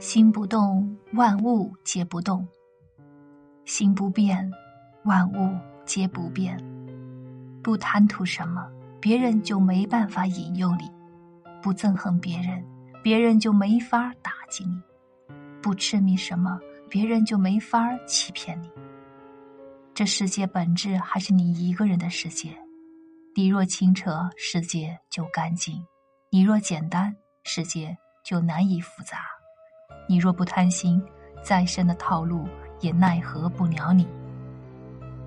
心不动，万物皆不动；心不变，万物皆不变。不贪图什么，别人就没办法引诱你；不憎恨别人，别人就没法打击你；不痴迷什么，别人就没法欺骗你。这世界本质还是你一个人的世界。你若清澈，世界就干净；你若简单，世界就难以复杂。你若不贪心，再深的套路也奈何不了你。